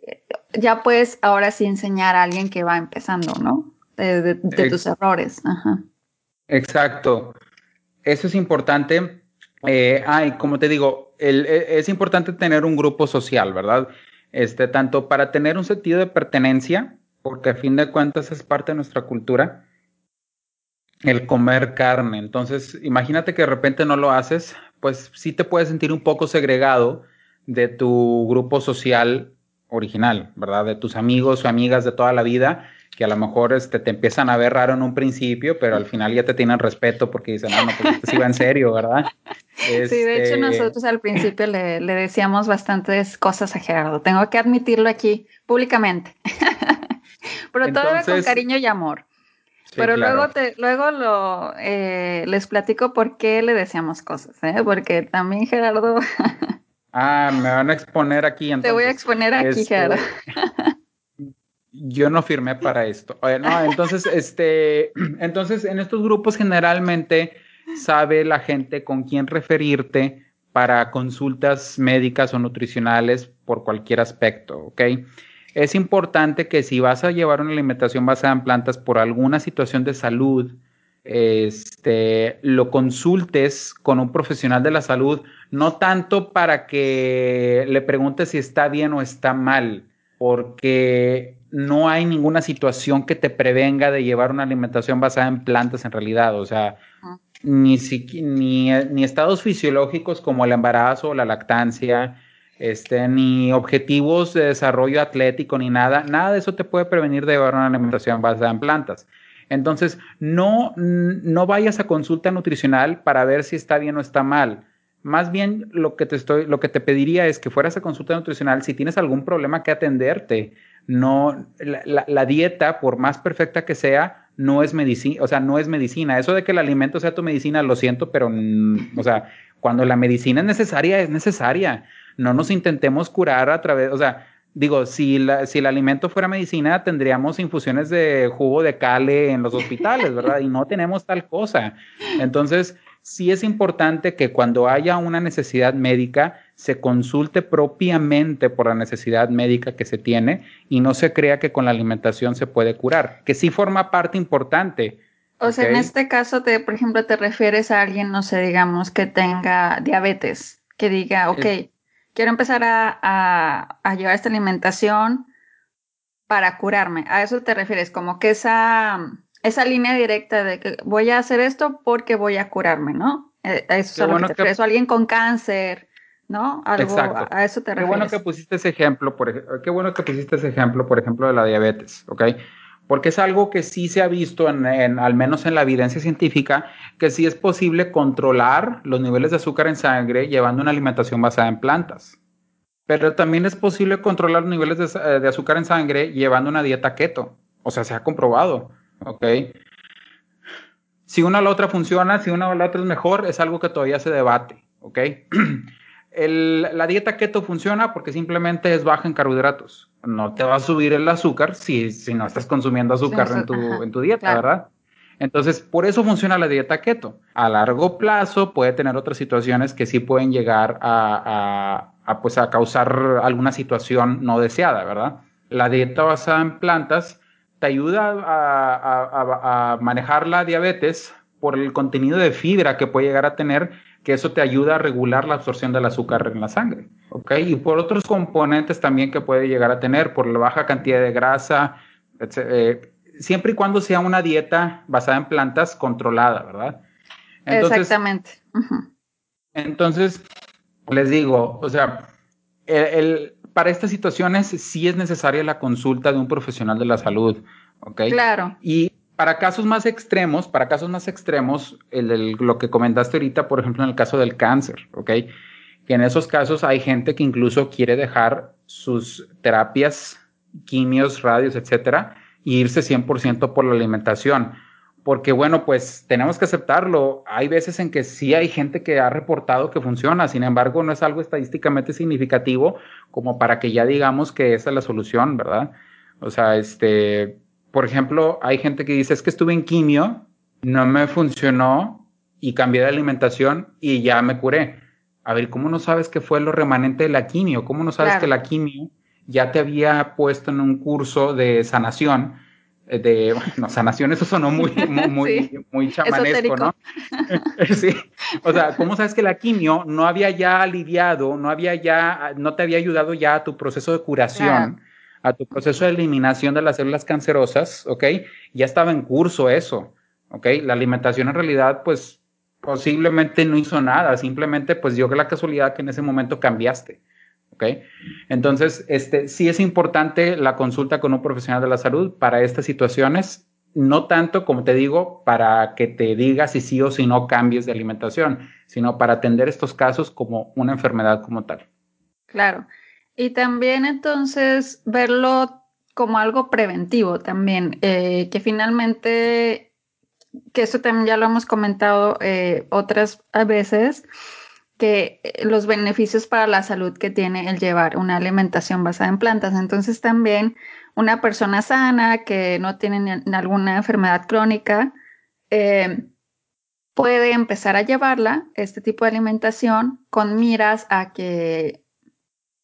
eh, ya puedes ahora sí enseñar a alguien que va empezando, ¿no? De, tus errores. Ajá. Exacto. Eso es importante. Eh, ay, como te digo, e, es importante tener un grupo social, ¿verdad? Este, tanto para tener un sentido de pertenencia, porque a fin de cuentas es parte de nuestra cultura, el comer carne. Entonces, imagínate que de repente no lo haces, pues sí te puedes sentir un poco segregado de tu grupo social original, ¿verdad? De tus amigos o amigas de toda la vida que a lo mejor este, te empiezan a ver raro en un principio, pero al final ya te tienen respeto porque dicen, no, no, pues esto sí va en serio, ¿verdad? Sí, de hecho este nosotros al principio le, decíamos bastantes cosas a Gerardo, tengo que admitirlo aquí públicamente, pero todo con cariño y amor. pero luego, te, luego lo, eh, les platico por qué le decíamos cosas, ¿eh? porque también Gerardo... ah, me van a exponer aquí. Entonces. Te voy a exponer aquí, este, Gerardo yo no firmé para esto. No, entonces, este, entonces en estos grupos generalmente sabe la gente con quién referirte para consultas médicas o nutricionales por cualquier aspecto, ¿ok? Es importante que si vas a llevar una alimentación basada en plantas por alguna situación de salud, este, lo consultes con un profesional de la salud, no tanto para que le preguntes si está bien o está mal, porque no hay ninguna situación que te prevenga de llevar una alimentación basada en plantas en realidad, o sea, ni, ni, estados fisiológicos como el embarazo o la lactancia, este, ni objetivos de desarrollo atlético, ni nada, nada de eso te puede prevenir de llevar una alimentación basada en plantas. Entonces, no, no vayas a consulta nutricional para ver si está bien o está mal. Más bien lo que te estoy, lo que te pediría es que fueras a consulta nutricional si tienes algún problema que atenderte. No, la, dieta, por más perfecta que sea, no es medicina, o sea, no es medicina. Eso de que el alimento sea tu medicina, lo siento, pero, o sea, cuando la medicina es necesaria, es necesaria. No nos intentemos curar a través, o sea, digo, si, la, si el alimento fuera medicina, tendríamos infusiones de jugo de cale en los hospitales, ¿verdad? Y no tenemos tal cosa. Entonces, sí es importante que cuando haya una necesidad médica se consulte propiamente por la necesidad médica que se tiene y no se crea que con la alimentación se puede curar, que sí forma parte importante. O sea, en este caso, te, por ejemplo, te refieres a alguien, no sé, digamos, que tenga diabetes, que diga, ok, quiero empezar a, a llevar esta alimentación para curarme. A eso te refieres, como que esa esa línea directa de que voy a hacer esto porque voy a curarme, ¿no? Eh, eso es lo que te alguien con cáncer, ¿no? Algo a eso te refieres. Qué bueno que pusiste ese ejemplo, por, qué bueno que pusiste ese ejemplo, por ejemplo, de la diabetes, ¿ok? Porque es algo que sí se ha visto, en, al menos en la evidencia científica, que sí es posible controlar los niveles de azúcar en sangre llevando una alimentación basada en plantas. Pero también es posible controlar los niveles de, eh, de azúcar en sangre llevando una dieta keto. O sea, se ha comprobado, ¿ok? Si una o la otra funciona, si una o la otra es mejor, es algo que todavía se debate, ¿ok? la dieta keto funciona porque simplemente es baja en carbohidratos. No te va a subir el azúcar si, si no estás consumiendo azúcar en, tu, en, tu, dieta, ¿verdad? Entonces, por eso funciona la dieta keto. A largo plazo puede tener otras situaciones que sí pueden llegar a, a, pues a causar alguna situación no deseada, ¿verdad? La dieta basada en plantas te ayuda a, a manejar la diabetes por el contenido de fibra que puede llegar a tener que eso te ayuda a regular la absorción del azúcar en la sangre, ¿ok? Y por otros componentes también que puede llegar a tener, por la baja cantidad de grasa, eh, siempre y cuando sea una dieta basada en plantas controlada, ¿verdad? Exactamente. Entonces, les digo, o sea, para estas situaciones sí es necesaria la consulta de un profesional de la salud, ¿ok? Claro. Y para casos más extremos, para casos más extremos, el, lo que comentaste ahorita, por ejemplo, en el caso del cáncer, ¿ok? Que en esos casos hay gente que incluso quiere dejar sus terapias, quimios, radios, etcétera, e irse 100% por la alimentación. Porque bueno, pues tenemos que aceptarlo. Hay veces en que sí hay gente que ha reportado que funciona, sin embargo, no es algo estadísticamente significativo como para que ya digamos que esa es la solución, ¿verdad? O sea, este, por ejemplo, hay gente que dice, es que estuve en quimio, no me funcionó y cambié de alimentación y ya me curé. A ver, ¿cómo no sabes qué fue lo remanente de la quimio? ¿Cómo no sabes que la quimio ya te había puesto en un curso de sanación? Eh, de, bueno, sanación, eso sonó muy, muy, muy, muy chamanesco, ¿no? sí. O sea, ¿cómo sabes que la quimio no había ya aliviado, no había ya, no te había ayudado ya a tu proceso de curación? a tu proceso de eliminación de las células cancerosas, ¿ok? Ya estaba en curso eso, ¿ok? La alimentación en realidad, pues, posiblemente no hizo nada, simplemente, pues, dio la casualidad que en ese momento cambiaste, ¿ok? Entonces, este, sí es importante la consulta con un profesional de la salud para estas situaciones, no tanto, como te digo, para que te diga si sí o si no cambies de alimentación, sino para atender estos casos como una enfermedad como tal. Claro. Y también entonces verlo como algo preventivo también, eh, que finalmente, que eso también ya lo hemos comentado eh, otras veces, que los beneficios para la salud que tiene el llevar una alimentación basada en plantas. Entonces también una persona sana que no tiene alguna enfermedad crónica eh, puede empezar a llevarla, este tipo de alimentación, con miras a que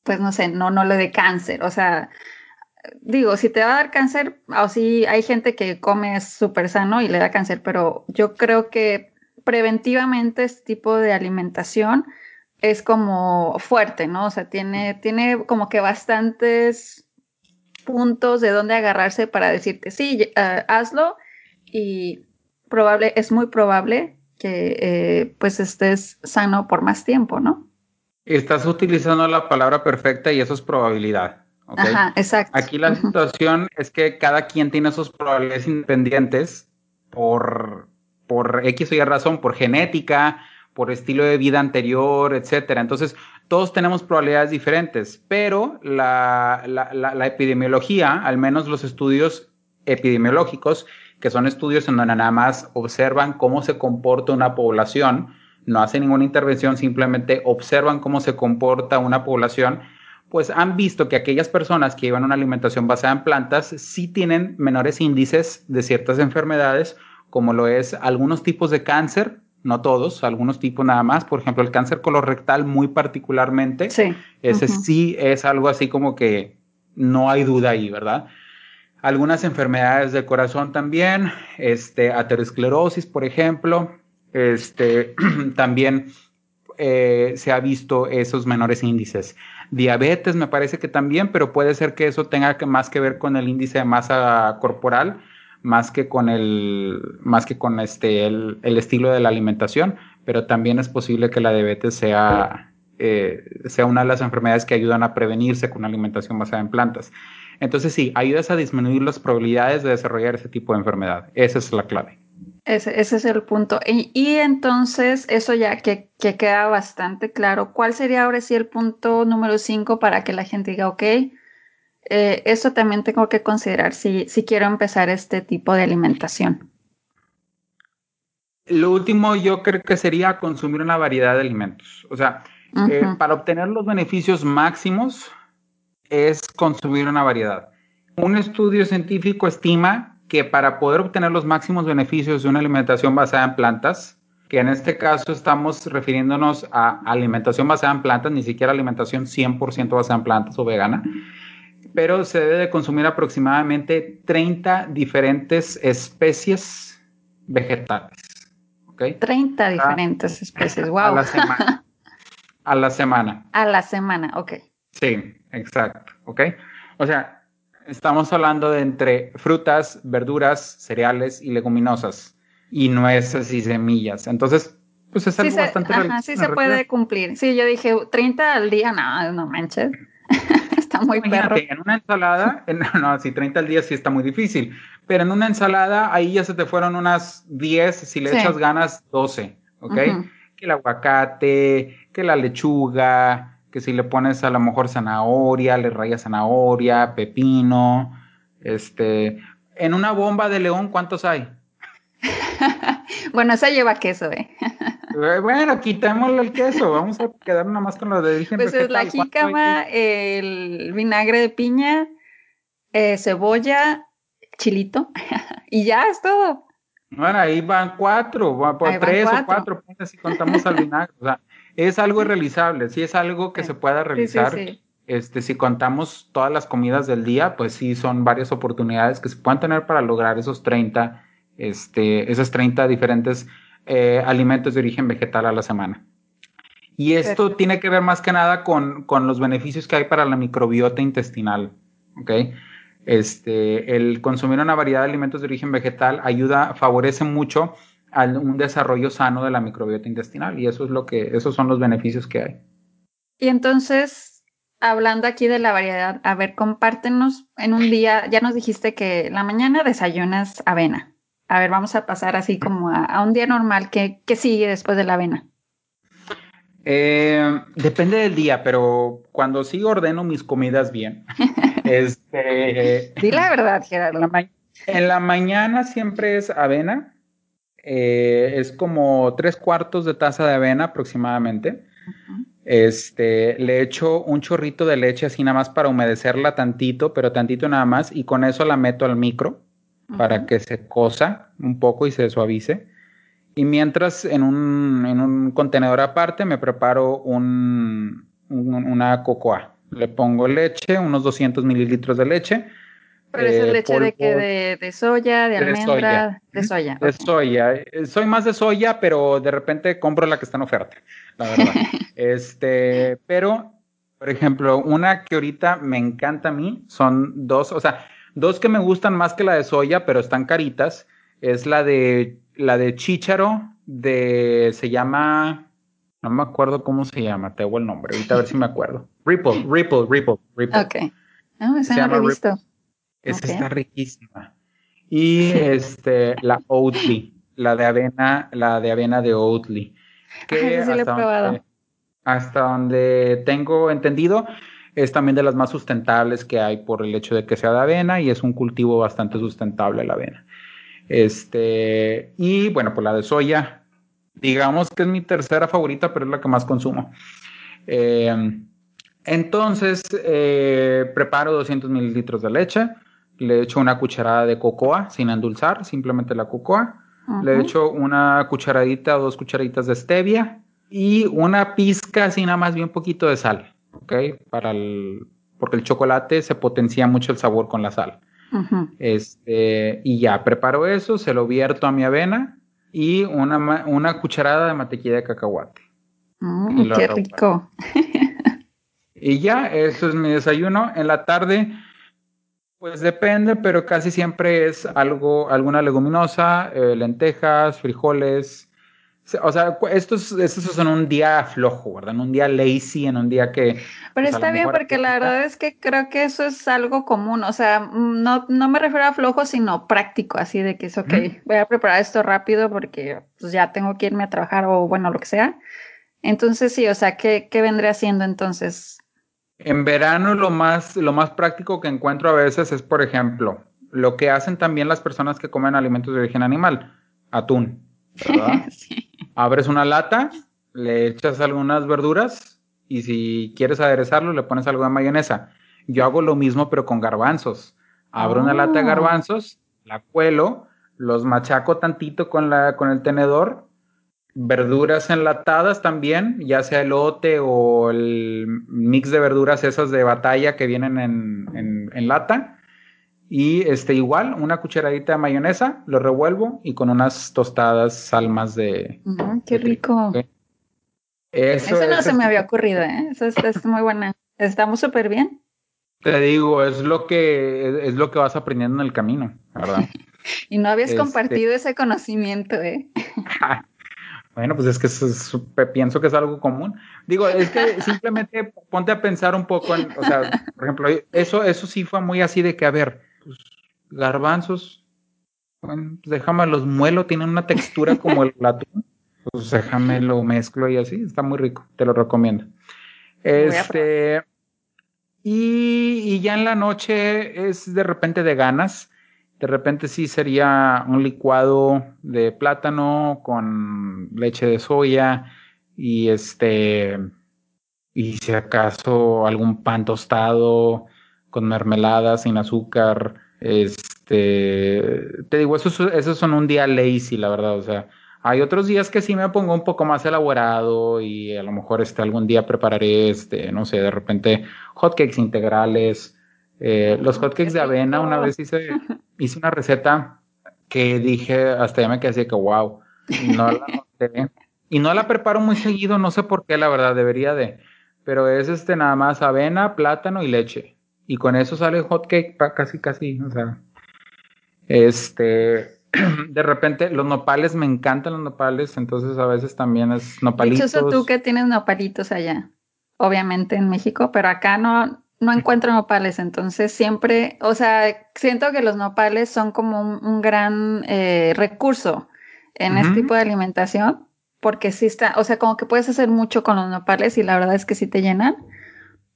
pues no sé, no, no le dé cáncer. O sea, digo, si te va a dar cáncer, o si hay gente que come súper sano y le da cáncer, pero yo creo que preventivamente este tipo de alimentación es como fuerte, ¿no? O sea, tiene, tiene como que bastantes puntos de dónde agarrarse para decirte, sí, eh, hazlo y probable, es muy probable que eh, pues estés sano por más tiempo, ¿no? Estás utilizando la palabra perfecta y eso es probabilidad. Ajá, exacto. Aquí la situación es que cada quien tiene sus probabilidades independientes por, por X o Y razón, por genética, por estilo de vida anterior, etcétera. Entonces, todos tenemos probabilidades diferentes, pero la, la, epidemiología, al menos los estudios epidemiológicos, que son estudios en donde nada más observan cómo se comporta una población, no hacen ninguna intervención, simplemente observan cómo se comporta una población, pues han visto que aquellas personas que llevan una alimentación basada en plantas sí tienen menores índices de ciertas enfermedades, como lo es algunos tipos de cáncer, no todos, algunos tipos nada más, por ejemplo el cáncer colorectal muy particularmente, sí. ese sí es algo así como que no hay duda ahí, ¿verdad? Algunas enfermedades del corazón también, este, aterosclerosis, por ejemplo, este, también eh, se ha visto esos menores índices. Diabetes me parece que también, pero puede ser que eso tenga que, más que ver con el índice de masa corporal, más que con el, más que con este, el, estilo de la alimentación, pero también es posible que la diabetes sea eh, sea una de las enfermedades que ayudan a prevenirse con una alimentación basada en plantas. Entonces sí, ayudas a disminuir las probabilidades de desarrollar ese tipo de enfermedad. Esa es la clave. Ese, ese es el punto. Y, entonces, eso ya que, que, queda bastante claro, ¿cuál sería ahora sí el punto número 5 para que la gente diga, ok, eh, eso también tengo que considerar si, si quiero empezar este tipo de alimentación? Lo último yo creo que sería consumir una variedad de alimentos. O sea, eh, para obtener los beneficios máximos es consumir una variedad. Un estudio científico estima que para poder obtener los máximos beneficios de una alimentación basada en plantas, que en este caso estamos refiriéndonos a alimentación basada en plantas, ni siquiera alimentación 100% basada en plantas o vegana, pero se debe de consumir aproximadamente 30 diferentes especies vegetales. 30 diferentes especies, wow. A la semana. A la semana. A la semana, ok. Sí, exacto, ok. O sea, estamos hablando de entre frutas, verduras, cereales y leguminosas, y nueces y semillas. Entonces, pues es algo bastante ajá, sí se puede cumplir. Sí, yo dije 30 al día, no, no manches. está muy perro. En una ensalada, no, sí, 30 al día sí está muy difícil, pero en una ensalada ahí ya se te fueron unas 10, si le echas ganas, 12, ¿ok? Que el aguacate, que la lechuga, que si le pones a lo mejor zanahoria, le rayas zanahoria, pepino, este, en una bomba de león, ¿cuántos hay? bueno, esa lleva queso, ¿eh? Eh bueno, quitémosle el queso, vamos a quedar nada más con lo de origen Pues es la jícama, el vinagre de piña, eh, cebolla, chilito, y ya es todo. Bueno, ahí van cuatro, por tres o cuatro, si contamos al vinagre. O sea, es algo realizable, sí es algo que se pueda realizar. este, si contamos todas las comidas del día, pues sí son varias oportunidades que se puedan tener para lograr esos 30, este, esos 30 diferentes eh, alimentos de origen vegetal a la semana. Y esto tiene que ver más que nada con, con, los beneficios que hay para la microbiota intestinal. ¿ok? Este, el consumir una variedad de alimentos de origen vegetal ayuda, favorece mucho a un desarrollo sano de la microbiota intestinal y eso es lo que, esos son los beneficios que hay. Y entonces, hablando aquí de la variedad, a ver, compártenos en un día, ya nos dijiste que la mañana desayunas avena. A ver, vamos a pasar así como a, un día normal. ¿Qué, ¿Qué, sigue después de la avena? Eh, depende del día, pero cuando sí ordeno mis comidas bien, este... Di la verdad, Gerardo. En la, mañana siempre es avena, eh, es como tres cuartos de taza de avena aproximadamente. Este, le echo un chorrito de leche así nada más para humedecerla tantito, pero tantito nada más, y con eso la meto al micro para que se cosa un poco y se suavice. Y mientras en un, en un contenedor aparte me preparo un, una cocoa. Le pongo leche, unos 200 mililitros de leche. ¿Pero es eh, leche de qué? ¿De, soya? ¿De, almendra? De soya. De soya. Eh, soy más de soya, pero de repente compro la que está en oferta, la verdad. este, pero, por ejemplo, una que ahorita me encanta a mí son dos, o sea, dos que me gustan más que la de soya, pero están caritas. Es la de la de Chícharo, de, se llama, no me acuerdo cómo se llama, te hago el nombre, ahorita a ver si me acuerdo. Ripple, Ripple, Ripple, Ripple. Ok. No, esa no lo he visto. Esa está riquísima. Y este, la Oatly, la de avena, la de avena de Oatly. Que sí hasta, he probado. Donde, hasta donde tengo entendido, es también de las más sustentables que hay por el hecho de que sea de avena y es un cultivo bastante sustentable la avena. Este, y bueno, pues la de soya, digamos que es mi tercera favorita, pero es la que más consumo. Eh, entonces, eh, preparo 200 mililitros de leche, le echo una cucharada de cocoa sin endulzar, simplemente la cocoa. Le echo una cucharadita o dos cucharaditas de stevia y una pizca, así nada más bien poquito de sal, ¿ok? Para el, porque el chocolate se potencia mucho el sabor con la sal. Este, y ya, preparo eso, se lo vierto a mi avena y una, una cucharada de mantequilla de cacahuate. Mm, qué rico. y ya, eso es mi desayuno. En la tarde, pues depende, pero casi siempre es algo, alguna leguminosa, eh, lentejas, frijoles, O sea, estos, estos son un día flojo, ¿verdad? En un día lazy, en un día que... Pero pues, está bien porque la verdad es que creo que eso es algo común, o sea, no, no me refiero a flojo, sino práctico, así de que es, ok, voy a preparar esto rápido porque pues ya tengo que irme a trabajar o bueno, lo que sea. Entonces sí, o sea, ¿qué, qué vendré haciendo entonces? En verano lo más, lo más práctico que encuentro a veces es, por ejemplo, lo que hacen también las personas que comen alimentos de origen animal, atún. ¿Verdad? Abres una lata, le echas algunas verduras y si quieres aderezarlo le pones algo de mayonesa. Yo hago lo mismo pero con garbanzos. Abro una lata de oh. garbanzos, la cuelo, los machaco tantito con, la, con el tenedor, verduras enlatadas también, ya sea elote o el mix de verduras esas de batalla que vienen en, en lata y este, igual, una cucharadita de mayonesa, lo revuelvo y con unas tostadas salmas de. ¡Qué rico! Eso, no se me había ocurrido, ¿eh? Eso es, muy buena. Estamos súper bien. Te digo, es lo que es lo que vas aprendiendo en el camino, ¿verdad? y no habías este compartido ese conocimiento, ¿eh? bueno, pues es que pienso que es algo común. Digo, es que simplemente ponte a pensar un poco en, o sea, por ejemplo, eso, eso sí fue muy así de que, a ver, garbanzos, bueno, pues déjame los muelo, tienen una textura como el atún, pues déjame lo mezclo y así, está muy rico, te lo recomiendo. Este, y, y, ya en la noche es de repente de ganas, de repente sí sería un licuado de plátano con leche de soya y este, y si acaso algún pan tostado, con mermelada, sin azúcar. Este, te digo, esos, esos son un día lazy, la verdad. O sea, hay otros días que sí me pongo un poco más elaborado y a lo mejor este, algún día prepararé, este, no sé, de repente hotcakes integrales. Eh, los hotcakes de avena, una vez hice, hice una receta que dije, hasta ya me quedé así que wow, no la Y no la preparo muy seguido, no sé por qué, la verdad, debería de. Pero es este nada más avena, plátano y leche y con eso sale hot cake casi casi, o sea, este, de repente los nopales, me encantan los nopales, entonces a veces también es nopalitos. Dichoso tú que tienes nopalitos allá, obviamente en México, pero acá no, no encuentro nopales, entonces siempre, o sea, siento que los nopales son como un, gran eh, recurso en este tipo de alimentación, porque sí está, o sea, como que puedes hacer mucho con los nopales y la verdad es que sí te llenan,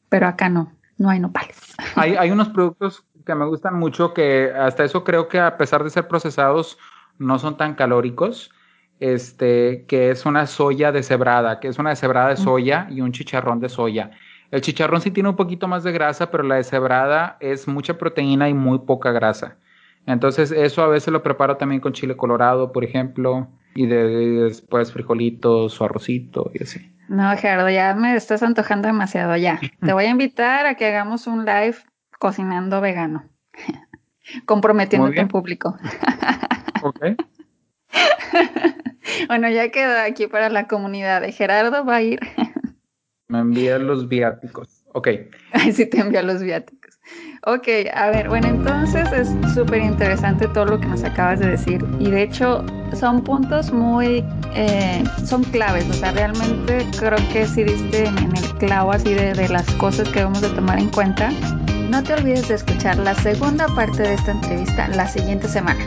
pero acá no no hay nopales. Hay, hay unos productos que me gustan mucho que hasta eso creo que a pesar de ser procesados no son tan calóricos. Este, que es una soya deshebrada, que es una deshebrada de soya y un chicharrón de soya. El chicharrón sí tiene un poquito más de grasa, pero la deshebrada es mucha proteína y muy poca grasa. Entonces, eso a veces lo preparo también con chile colorado, por ejemplo, y, de, después frijolitos o arrocito y así. No, Gerardo, ya me estás antojando demasiado ya. Te voy a invitar a que hagamos un live cocinando vegano. Comprometiéndote en público. ok. bueno, ya quedó aquí para la comunidad de Gerardo, va a ir. me envía los viáticos. Ok. Ay, sí, te envía los viáticos. Ok, a ver, bueno, entonces es súper interesante todo lo que nos acabas de decir y de hecho son puntos muy, eh, son claves, o sea, realmente creo que si diste en el clavo así de, de las cosas que debemos de tomar en cuenta. No te olvides de escuchar la segunda parte de esta entrevista la siguiente semana.